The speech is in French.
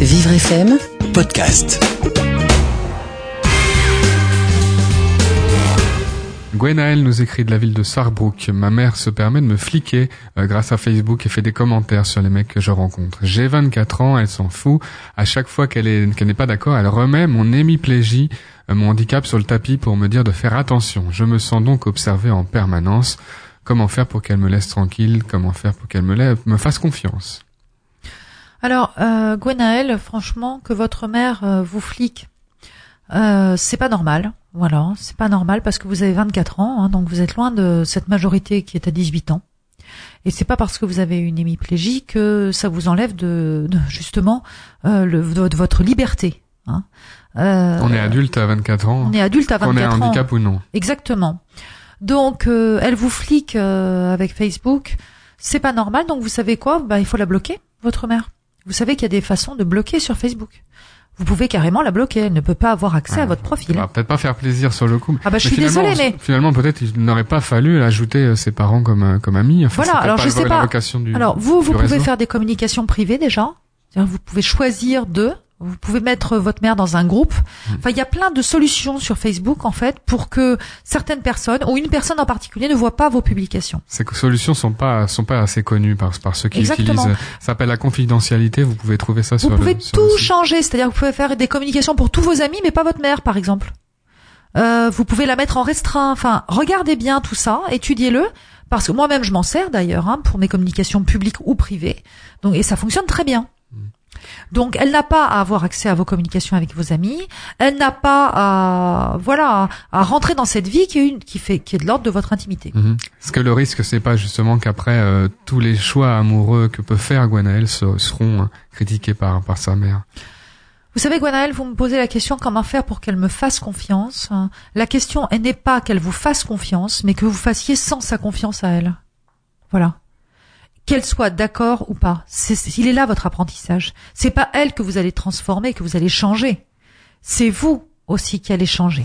Vivre FM Podcast. Gwenaël nous écrit de la ville de Sarrebruck. Ma mère se permet de me fliquer euh, grâce à Facebook et fait des commentaires sur les mecs que je rencontre. J'ai 24 ans, elle s'en fout. À chaque fois qu'elle est qu'elle n'est pas d'accord, elle remet mon hémiplégie, euh, mon handicap sur le tapis pour me dire de faire attention. Je me sens donc observé en permanence. Comment faire pour qu'elle me laisse tranquille? Comment faire pour qu'elle me, lève, me fasse confiance? Alors, euh, Gwenaël, franchement, que votre mère euh, vous flique, euh, c'est pas normal. Voilà, c'est pas normal parce que vous avez 24 ans, hein, donc vous êtes loin de cette majorité qui est à 18 ans. Et c'est pas parce que vous avez une hémiplégie que ça vous enlève de, de justement euh, le, de votre liberté. Hein. Euh, On est adulte à 24 ans. on est adulte à 24 Qu'on ait un ans. handicap ou non. Exactement. Donc, euh, elle vous flique euh, avec Facebook. C'est pas normal. Donc, vous savez quoi? Bah, il faut la bloquer, votre mère. Vous savez qu'il y a des façons de bloquer sur Facebook. Vous pouvez carrément la bloquer. Elle ne peut pas avoir accès à Ah, votre profil. Va peut-être pas faire plaisir sur le coup. Ah bah, je Mais suis finalement, désolée, mais- Finalement, peut-être il n'aurait pas fallu ajouter euh, ses parents comme euh, comme amis. Enfin, Voilà, alors je le- sais pas. du- Alors, vous, vous pouvez réseau. faire des communications privées déjà. Vous pouvez choisir de. Vous pouvez mettre votre mère dans un groupe. Hmm. Enfin, il y a plein de solutions sur Facebook, en fait, pour que certaines personnes, ou une personne en particulier, ne voit pas vos publications. Ces solutions sont pas sont pas assez connues par par ceux qui Exactement. utilisent. Ça s'appelle la confidentialité. Vous pouvez trouver ça Vous sur pouvez le. sur le tout site. changer, c'est-à-dire que vous pouvez faire des communications pour tous vos amis, mais pas votre mère, par exemple. Euh, vous pouvez la mettre en restreint. Enfin, regardez bien tout ça, étudiez-le, parce que moi-même je m'en sers d'ailleurs hein, pour mes communications publiques ou privées. Donc et ça fonctionne très bien. Donc elle n'a pas à avoir accès à vos communications avec vos amis. Elle n'a pas à voilà à rentrer dans cette vie qui est une qui fait qui est de l'ordre de votre intimité. Mhm. Est-ce que le risque, c'est pas justement qu'après euh, tous les choix amoureux que peut faire Gwenaël se- seront euh, critiqués par par sa mère Vous savez, Gwenaël, vous me posez la question comment faire pour qu'elle me fasse confiance. La question, elle n'est pas qu'elle vous fasse confiance, mais que vous fassiez sans sa confiance à elle. Voilà. Qu'elle soit d'accord ou pas. Il est là votre apprentissage. C'est pas elle que vous allez transformer, que vous allez changer. C'est vous aussi qui allez changer.